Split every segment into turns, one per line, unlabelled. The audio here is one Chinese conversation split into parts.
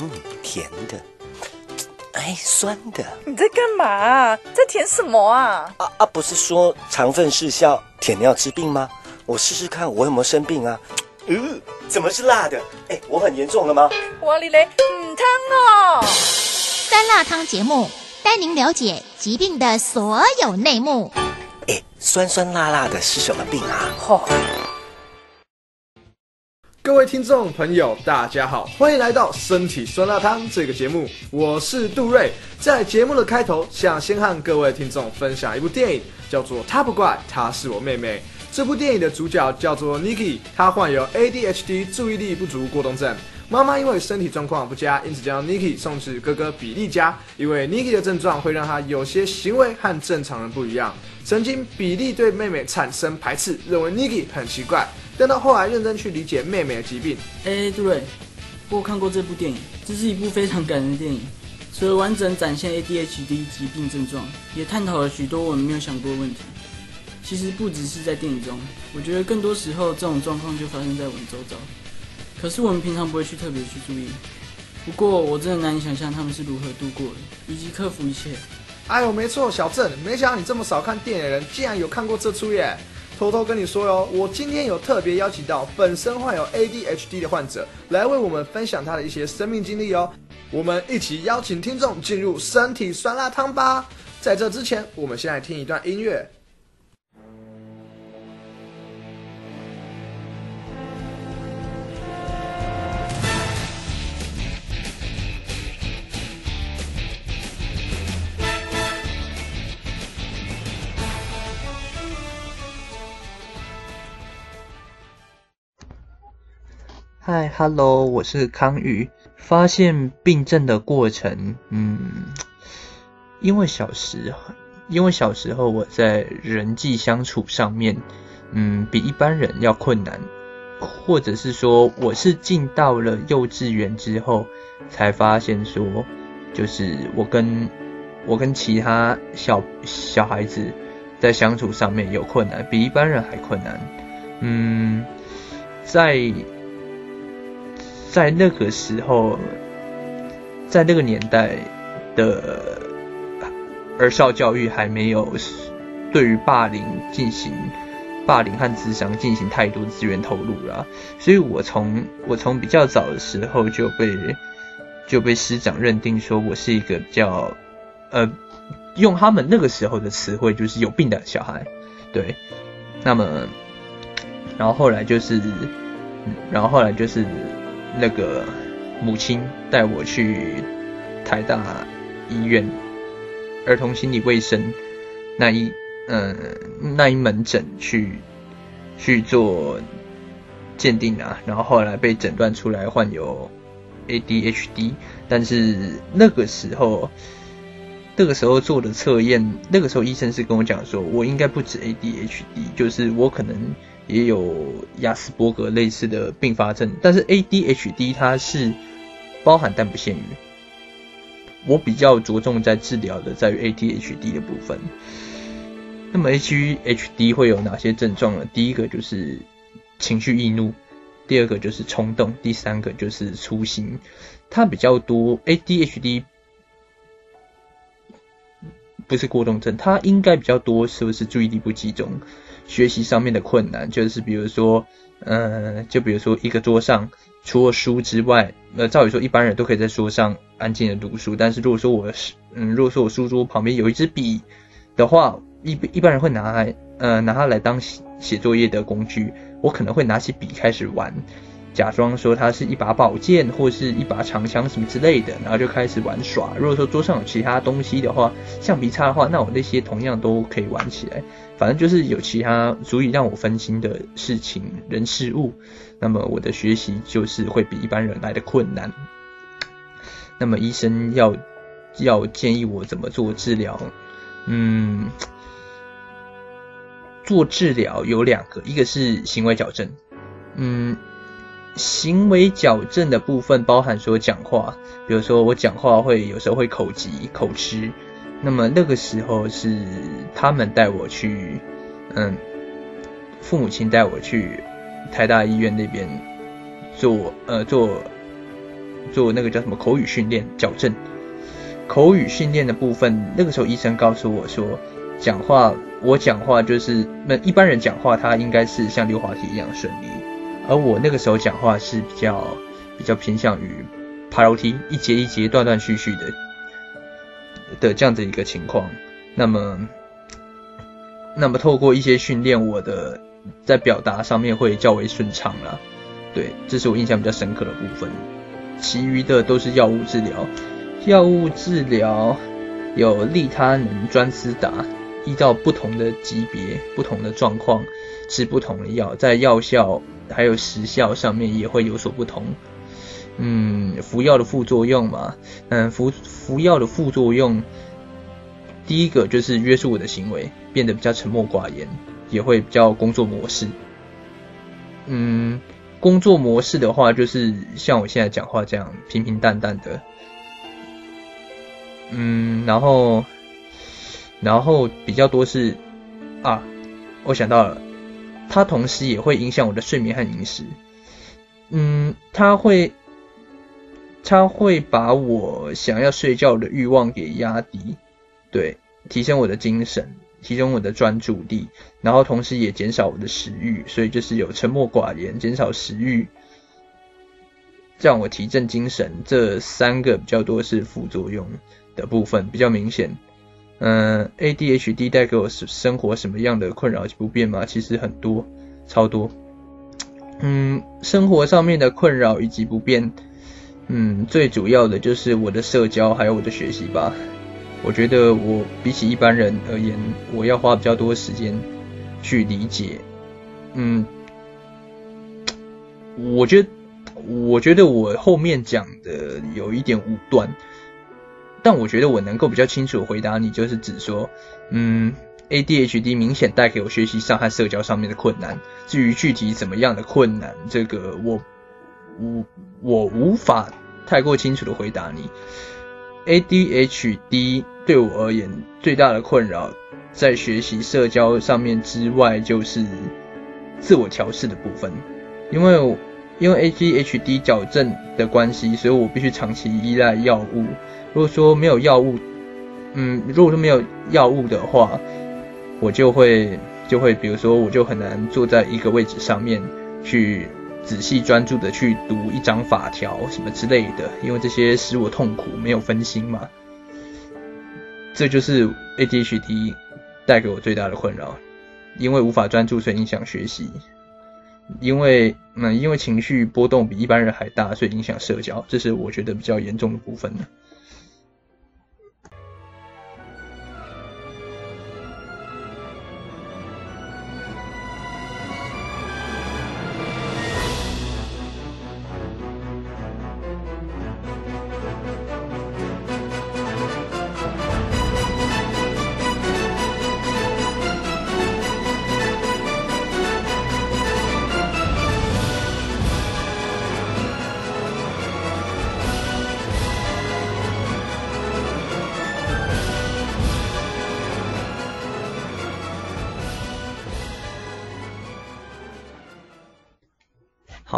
嗯，甜的，哎，酸的。
你在干嘛？在舔什么啊？
啊啊，不是说肠粪失效，舔尿治病吗？我试试看，我有没有生病啊？嗯，怎么是辣的？哎，我很严重了吗？
哇哩嘞，嗯汤哦。
酸辣汤节目带您了解疾病的所有内幕。
哎，酸酸辣辣的是什么病啊？
嚯、
各位听众朋友，大家好，欢迎来到《身体酸辣汤》这个节目，我是杜瑞。在节目的开头，想先和各位听众分享一部电影，叫做《他不怪，她是我妹妹》。这部电影的主角叫做 Niki，她患有 ADHD 注意力不足过动症。妈妈因为身体状况不佳，因此将 Niki 送至哥哥比利家。因为 Niki 的症状会让他有些行为和正常人不一样。曾经比利对妹妹产生排斥，认为 Niki 很奇怪。但到后来认真去理解妹妹的疾病，
哎，杜瑞，我有看过这部电影，这是一部非常感人的电影。除了完整展现 ADHD 疾病症状，也探讨了许多我们没有想过的问题。其实不只是在电影中，我觉得更多时候这种状况就发生在我们周遭。可是我们平常不会去特别去注意。不过我真的难以想象他们是如何度过的，以及克服一切。
哎呦，没错，小郑，没想到你这么少看电影的人，竟然有看过这出耶！偷偷跟你说哟，我今天有特别邀请到本身患有 ADHD 的患者，来为我们分享他的一些生命经历哦。我们一起邀请听众进入身体酸辣汤吧。在这之前，我们先来听一段音乐。
嗨，Hello，我是康宇。发现病症的过程，嗯，因为小时候，因为小时候我在人际相处上面，嗯，比一般人要困难，或者是说我是进到了幼稚园之后，才发现说，就是我跟我跟其他小小孩子在相处上面有困难，比一般人还困难，嗯，在。在那个时候，在那个年代的儿少教育还没有对于霸凌进行霸凌和智商进行太多资源投入了，所以我从我从比较早的时候就被就被师长认定说我是一个比较呃用他们那个时候的词汇就是有病的小孩，对，那么然后后来就是，然后后来就是。那个母亲带我去台大医院儿童心理卫生那一嗯那一门诊去去做鉴定啊，然后后来被诊断出来患有 ADHD，但是那个时候那个时候做的测验，那个时候医生是跟我讲说，我应该不止 ADHD，就是我可能。也有亚斯伯格类似的并发症，但是 ADHD 它是包含但不限于。我比较着重在治疗的在于 ADHD 的部分。那么 ADHD 会有哪些症状呢？第一个就是情绪易怒，第二个就是冲动，第三个就是粗心。它比较多 ADHD 不是过动症，它应该比较多是不是注意力不集中？学习上面的困难，就是比如说，呃，就比如说一个桌上除了书之外，呃，照理说一般人都可以在桌上安静的读书，但是如果说我是，嗯，如果说我书桌旁边有一支笔的话，一一般人会拿来，呃，拿它来当写写作业的工具，我可能会拿起笔开始玩。假装说它是一把宝剑或是一把长枪什么之类的，然后就开始玩耍。如果说桌上有其他东西的话，橡皮擦的话，那我那些同样都可以玩起来。反正就是有其他足以让我分心的事情、人、事物，那么我的学习就是会比一般人来的困难。那么医生要要建议我怎么做治疗？嗯，做治疗有两个，一个是行为矫正，嗯。行为矫正的部分包含说讲话，比如说我讲话会有时候会口急、口吃，那么那个时候是他们带我去，嗯，父母亲带我去台大医院那边做呃做做那个叫什么口语训练矫正。口语训练的部分，那个时候医生告诉我说，讲话我讲话就是那一般人讲话，他应该是像溜滑梯一样顺利，而我那个时候讲话是比较比较偏向于爬楼梯，一节一节断断续续的的这样的一个情况。那么，那么透过一些训练，我的在表达上面会较为顺畅了。对，这是我印象比较深刻的部分。其余的都是药物治疗。药物治疗有利他能、专司达，依照不同的级别、不同的状况吃不同的药，在药效还有时效上面也会有所不同。嗯，服药的副作用嘛，嗯，服服药的副作用，第一个就是约束我的行为，变得比较沉默寡言，也会比较工作模式。嗯，工作模式的话，就是像我现在讲话这样平平淡淡的。嗯，然后，然后比较多是啊，我想到了，它同时也会影响我的睡眠和饮食。嗯，它会，它会把我想要睡觉的欲望给压低，对，提升我的精神，提升我的专注力，然后同时也减少我的食欲，所以就是有沉默寡言、减少食欲，让我提振精神，这三个比较多是副作用。的部分比较明显，嗯，ADHD 带给我生活什么样的困扰及不便吗？其实很多，超多。嗯，生活上面的困扰以及不便，嗯，最主要的就是我的社交还有我的学习吧。我觉得我比起一般人而言，我要花比较多时间去理解。嗯，我觉得，我觉得我后面讲的有一点武断。但我觉得我能够比较清楚回答你，就是指说，嗯，ADHD 明显带给我学习上和社交上面的困难。至于具体怎么样的困难，这个我我我无法太过清楚的回答你。ADHD 对我而言最大的困扰，在学习社交上面之外，就是自我调试的部分。因为因为 ADHD 矫正的关系，所以我必须长期依赖药物。如果说没有药物，嗯，如果说没有药物的话，我就会就会，比如说，我就很难坐在一个位置上面去仔细专注的去读一张法条什么之类的，因为这些使我痛苦，没有分心嘛。这就是 ADHD 带给我最大的困扰，因为无法专注，所以影响学习。因为嗯，因为情绪波动比一般人还大，所以影响社交，这是我觉得比较严重的部分呢。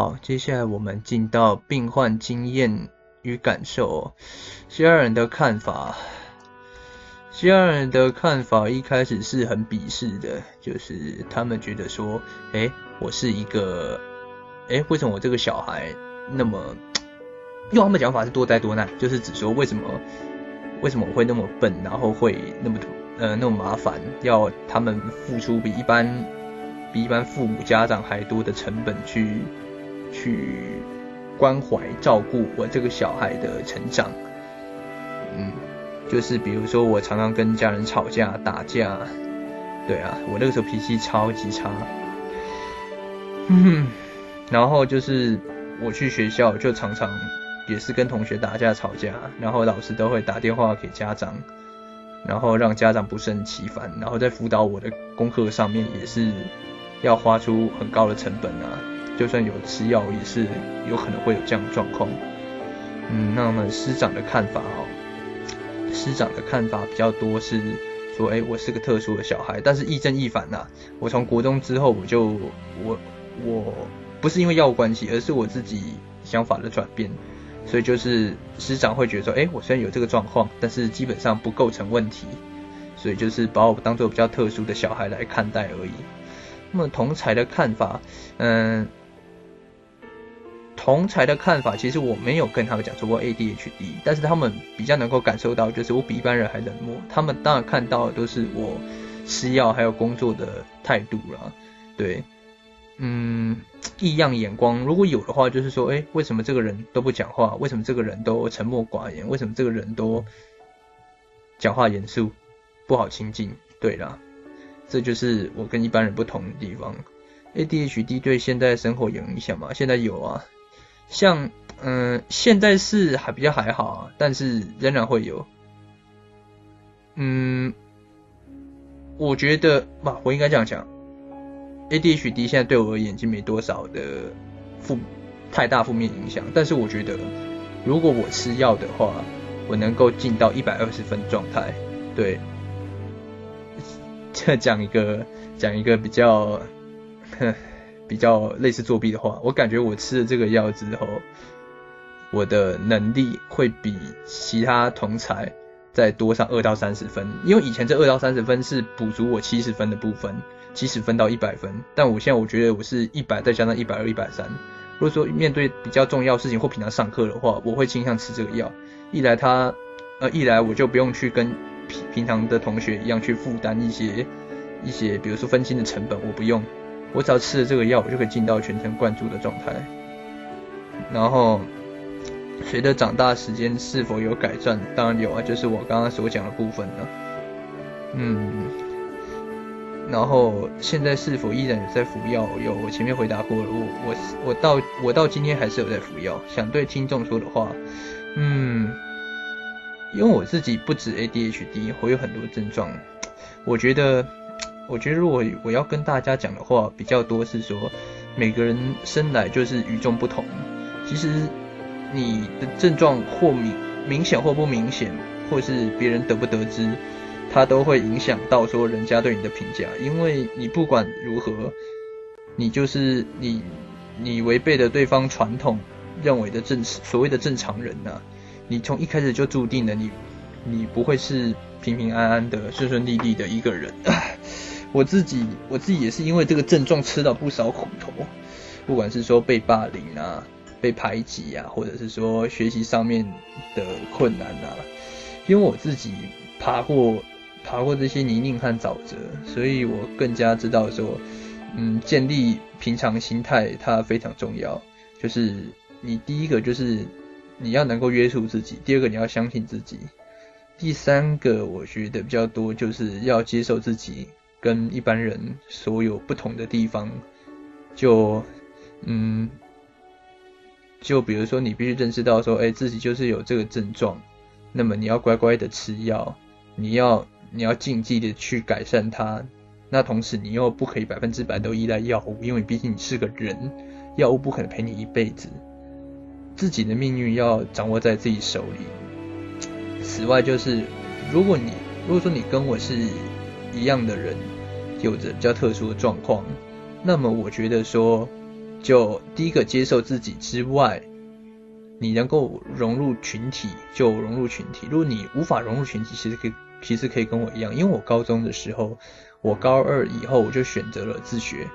好，接下来我们进到病患经验与感受。西亚人的看法，西亚人的看法一开始是很鄙视的，就是他们觉得说，哎，我是一个，哎，为什么我这个小孩那么，用他们讲法是多灾多难，就是指说为什么，为什么我会那么笨，然后会那么呃那么麻烦，要他们付出比一般比一般父母家长还多的成本去。去关怀照顾我这个小孩的成长，嗯，就是比如说我常常跟家人吵架打架，对啊，我那个时候脾气超级差，嗯，然后就是我去学校就常常也是跟同学打架吵架，然后老师都会打电话给家长，然后让家长不胜其烦，然后在辅导我的功课上面也是要花出很高的成本啊。就算有吃药，也是有可能会有这样的状况。嗯，那么师长的看法哦，师长的看法比较多是说，哎，我是个特殊的小孩，但是亦正亦反呐。我从国中之后，我就我我不是因为药物关系，而是我自己想法的转变。所以就是师长会觉得说，哎，我虽然有这个状况，但是基本上不构成问题，所以就是把我当做比较特殊的小孩来看待而已。那么同才的看法，嗯，同才的看法，其实我没有跟他们讲说过 ADHD，但是他们比较能够感受到，就是我比一般人还冷漠。他们当然看到的都是我吃药还有工作的态度啦，对。嗯，异样眼光如果有的话，就是说，哎，为什么这个人都不讲话？为什么这个人都沉默寡言？为什么这个人都讲话严肃，不好亲近？对啦，这就是我跟一般人不同的地方。ADHD 对现在生活有影响吗？现在有啊，像嗯，现在是还比较还好，但是仍然会有。嗯，我觉得吧，我应该这样讲。ADHD 现在对我而言已经没多少的负太大负面影响，但是我觉得如果我吃药的话，我能够进到一百二十分状态。对，这讲一个讲一个比较 比较类似作弊的话，我感觉我吃了这个药之后，我的能力会比其他同才再多上二到三十分，因为以前这二到三十分是补足我七十分的部分。七十分到一百分，但我现在我觉得我是一百再加上一百二、一百三。如果说面对比较重要事情或平常上课的话，我会倾向吃这个药。一来它，呃，一来我就不用去跟平平常的同学一样去负担一些一些，比如说分心的成本，我不用。我只要吃了这个药，我就可以进到全神贯注的状态。然后随着长大时间是否有改善？当然有啊，就是我刚刚所讲的部分呢。嗯。然后现在是否依然有在服药？有，我前面回答过了。我我我到我到今天还是有在服药。想对听众说的话，嗯，因为我自己不止 ADHD，我有很多症状。我觉得，我觉得如果我要跟大家讲的话，比较多是说，每个人生来就是与众不同。其实你的症状或明明显或不明显，或是别人得不得知。它都会影响到说人家对你的评价，因为你不管如何，你就是你，你违背了对方传统认为的正所谓的正常人呐，你从一开始就注定了你，你不会是平平安安的顺顺利利的一个人。我自己我自己也是因为这个症状吃到不少苦头，不管是说被霸凌啊，被排挤啊，或者是说学习上面的困难啊，因为我自己爬过。爬过这些泥泞和沼泽，所以我更加知道说，嗯，建立平常心态它非常重要。就是你第一个就是你要能够约束自己，第二个你要相信自己，第三个我觉得比较多就是要接受自己跟一般人所有不同的地方。就嗯，就比如说你必须认识到说，哎，自己就是有这个症状，那么你要乖乖的吃药，你要。你要尽力的去改善它，那同时你又不可以百分之百都依赖药物，因为毕竟你是个人，药物不可能陪你一辈子，自己的命运要掌握在自己手里。此外，就是如果你如果说你跟我是一样的人，有着比较特殊的状况，那么我觉得说，就第一个接受自己之外，你能够融入群体就融入群体，如果你无法融入群体，其实可以。其实可以跟我一样，因为我高中的时候，我高二以后我就选择了自学。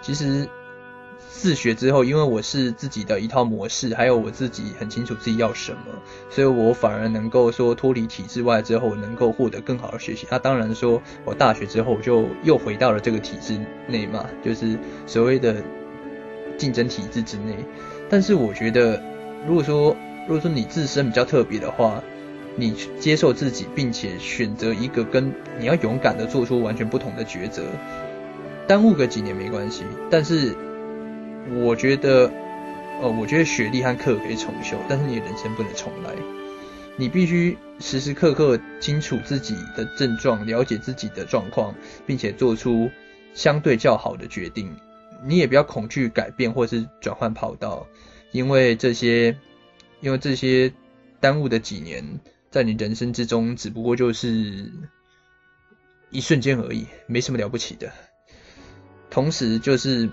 其实自学之后，因为我是自己的一套模式，还有我自己很清楚自己要什么，所以我反而能够说脱离体制外之后，能够获得更好的学习。那当然说，我大学之后就又回到了这个体制内嘛，就是所谓的竞争体制之内。但是我觉得，如果说如果说你自身比较特别的话，你接受自己，并且选择一个跟你要勇敢的做出完全不同的抉择，耽误个几年没关系。但是我觉得，呃，我觉得学历和课可以重修，但是你人生不能重来。你必须时时刻刻清楚自己的症状，了解自己的状况，并且做出相对较好的决定。你也不要恐惧改变或是转换跑道，因为这些，因为这些耽误的几年。在你人生之中，只不过就是一瞬间而已，没什么了不起的。同时，就是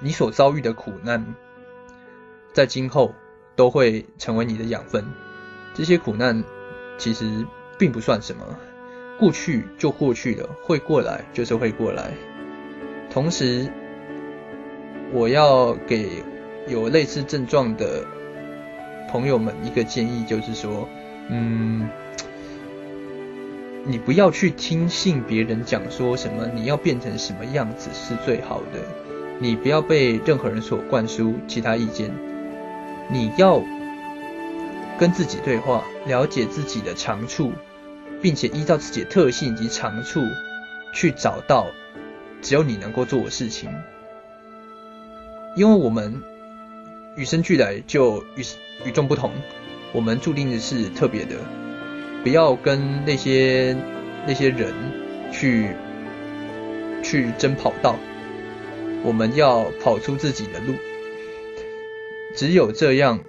你所遭遇的苦难，在今后都会成为你的养分。这些苦难其实并不算什么，过去就过去了，会过来就是会过来。同时，我要给有类似症状的朋友们一个建议，就是说，嗯，你不要去听信别人讲说什么，你要变成什么样子是最好的，你不要被任何人所灌输其他意见，你要跟自己对话，了解自己的长处，并且依照自己的特性以及长处去找到只有你能够做的事情。因为我们与生俱来就与与众不同，我们注定的是特别的，不要跟那些那些人去去争跑道，我们要跑出自己的路，只有这样，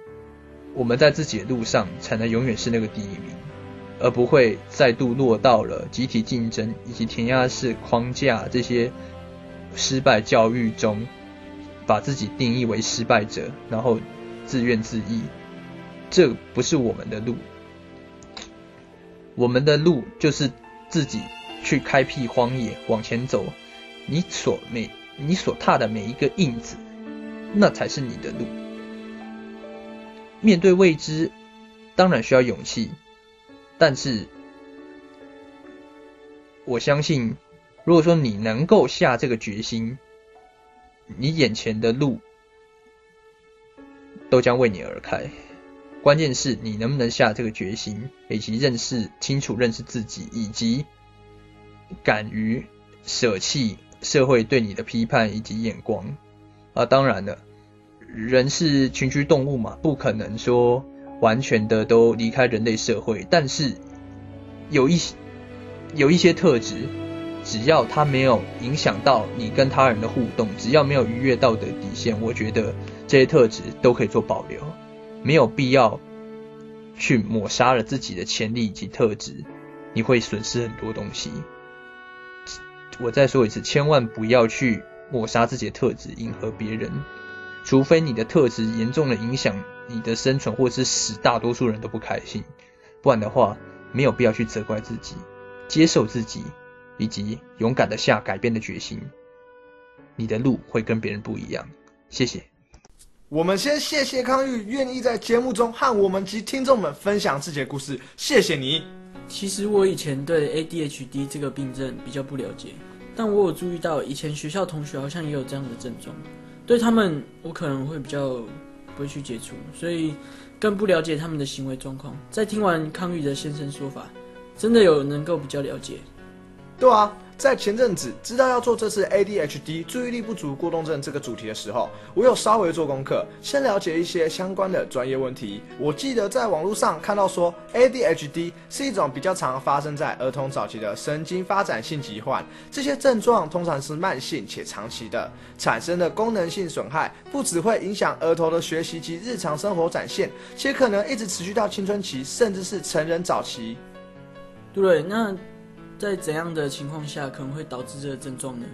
我们在自己的路上才能永远是那个第一名，而不会再度落到了集体竞争以及填鸭式框架这些失败教育中。把自己定义为失败者，然后自怨自艾，这不是我们的路。我们的路就是自己去开辟荒野，往前走。你所每你所踏的每一个印子，那才是你的路。面对未知，当然需要勇气，但是我相信，如果说你能够下这个决心。你眼前的路都将为你而开，关键是你能不能下这个决心，以及认识清楚认识自己，以及敢于舍弃社会对你的批判以及眼光。啊，当然了，人是群居动物嘛，不可能说完全的都离开人类社会，但是有一些有一些特质。只要他没有影响到你跟他人的互动，只要没有逾越道德底线，我觉得这些特质都可以做保留，没有必要去抹杀了自己的潜力以及特质，你会损失很多东西。我再说一次，千万不要去抹杀自己的特质，迎合别人，除非你的特质严重的影响你的生存，或是使大多数人都不开心，不然的话，没有必要去责怪自己，接受自己。以及勇敢的下改变的决心，你的路会跟别人不一样。谢谢。
我们先谢谢康玉愿意在节目中和我们及听众们分享自己的故事，谢谢你。
其实我以前对 ADHD 这个病症比较不了解，但我有注意到以前学校同学好像也有这样的症状，对他们我可能会比较不会去接触，所以更不了解他们的行为状况。在听完康玉德先生说法，真的有能够比较了解。
对啊，在前阵子知道要做这次 ADHD 注意力不足过动症这个主题的时候，我有稍微做功课，先了解一些相关的专业问题。我记得在网络上看到说，ADHD 是一种比较常发生在儿童早期的神经发展性疾患，这些症状通常是慢性且长期的，产生的功能性损害不只会影响儿童的学习及日常生活展现，且可能一直持续到青春期，甚至是成人早期。
对，那。在怎样的情况下可能会导致这个症状呢？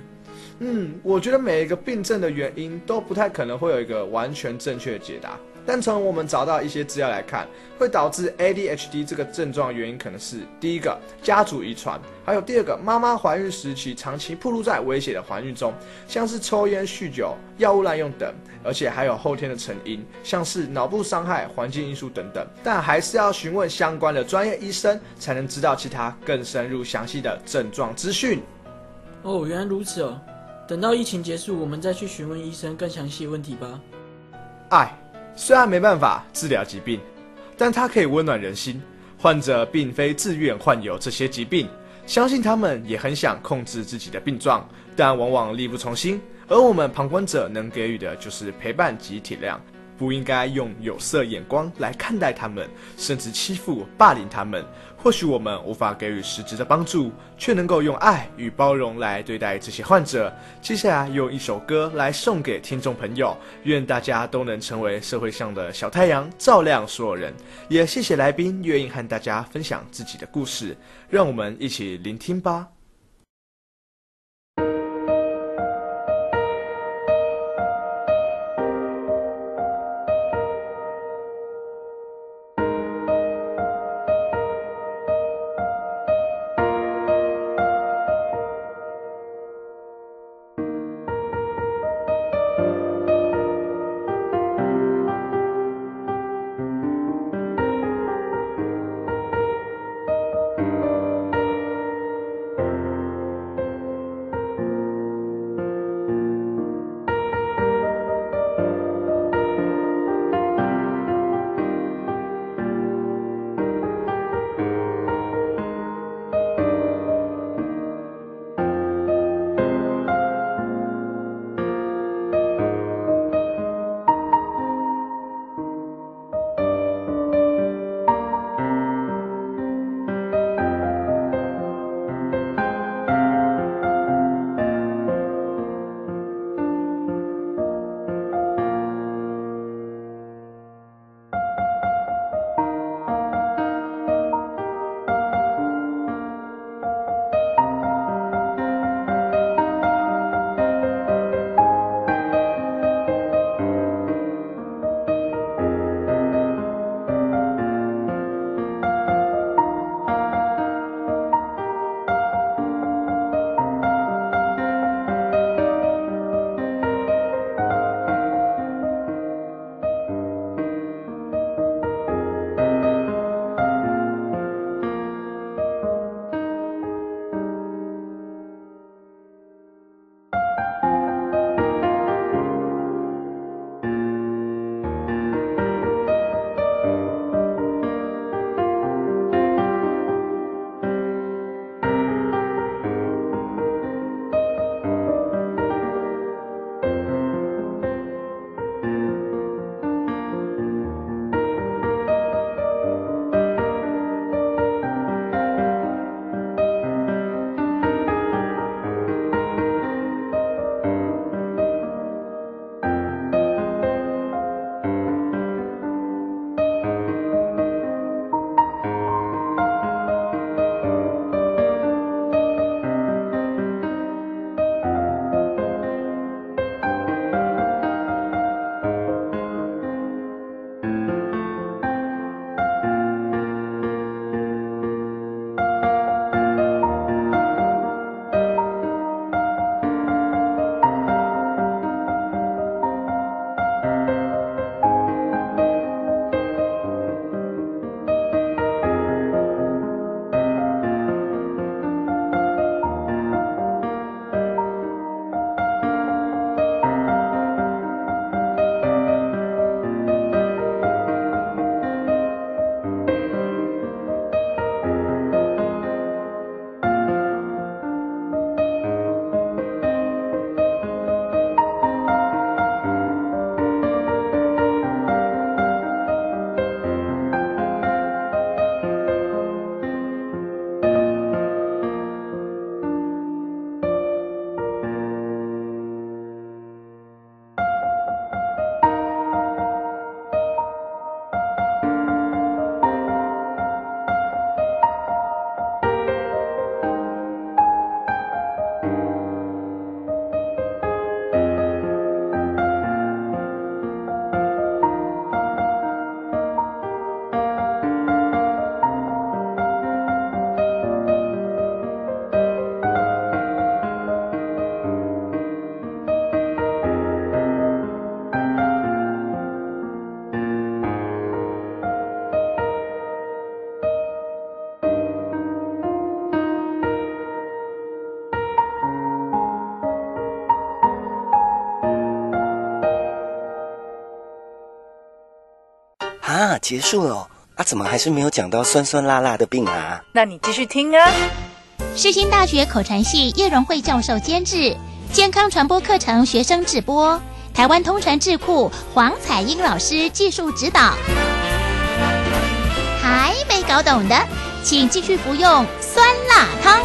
嗯，我觉得每一个病症的原因都不太可能会有一个完全正确的解答。但从我们找到一些资料来看，会导致 ADHD 这个症状原因可能是第一个家族遗传，还有第二个妈妈怀孕时期长期暴露在危险的环境中，像是抽烟、酗酒、药物滥用等，而且还有后天的成因，像是脑部伤害、环境因素等等。但还是要询问相关的专业医生，才能知道其他更深入详细的症状资讯。
哦，原来如此哦。等到疫情结束，我们再去询问医生更详细的问题吧。
爱。虽然没办法治疗疾病，但它可以温暖人心。患者并非自愿患有这些疾病，相信他们也很想控制自己的病状，但往往力不从心。而我们旁观者能给予的就是陪伴及体谅。不应该用有色眼光来看待他们，甚至欺负、霸凌他们。或许我们无法给予实质的帮助，却能够用爱与包容来对待这些患者。接下来用一首歌来送给听众朋友，愿大家都能成为社会上的小太阳，照亮所有人。也谢谢来宾愿意和大家分享自己的故事，让我们一起聆听吧。
结束了哦啊，怎么还是没有讲到酸酸辣辣的病啊？
那你继续听啊。
世新大学口传系叶荣惠教授监制，健康传播课程学生直播，台湾通传智库黄彩英老师技术指导。还没搞懂的，请继续服用酸辣汤。